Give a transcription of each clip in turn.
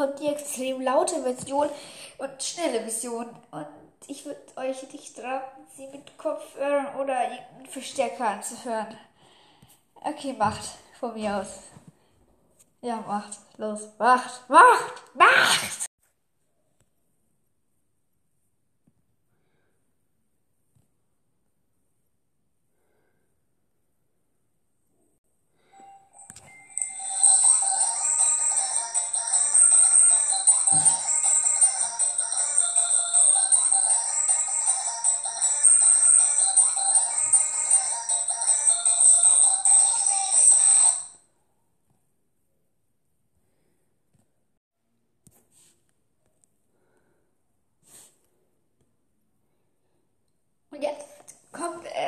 kommt die extrem laute Version und schnelle Version. Und ich würde euch nicht raten, sie mit Kopfhörern oder irgendeinem Verstärker anzuhören. Okay, macht. Von mir aus. Ja, macht. Los. Macht. Macht. Macht!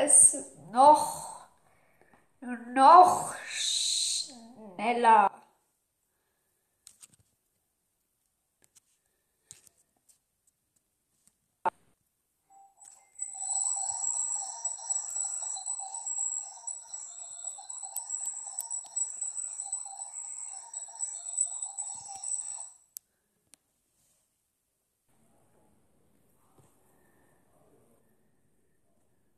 Es noch, noch schneller.